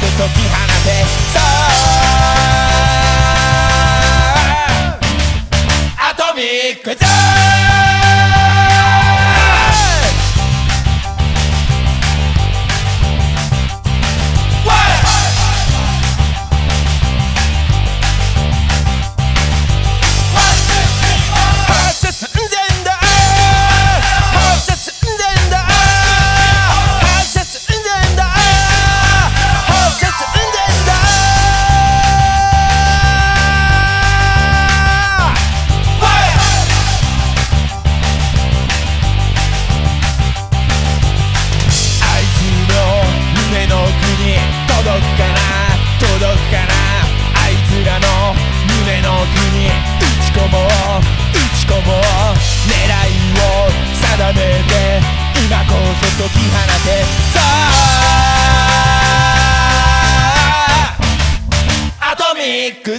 今こそ解き放て。解き放て。さあ。アトミック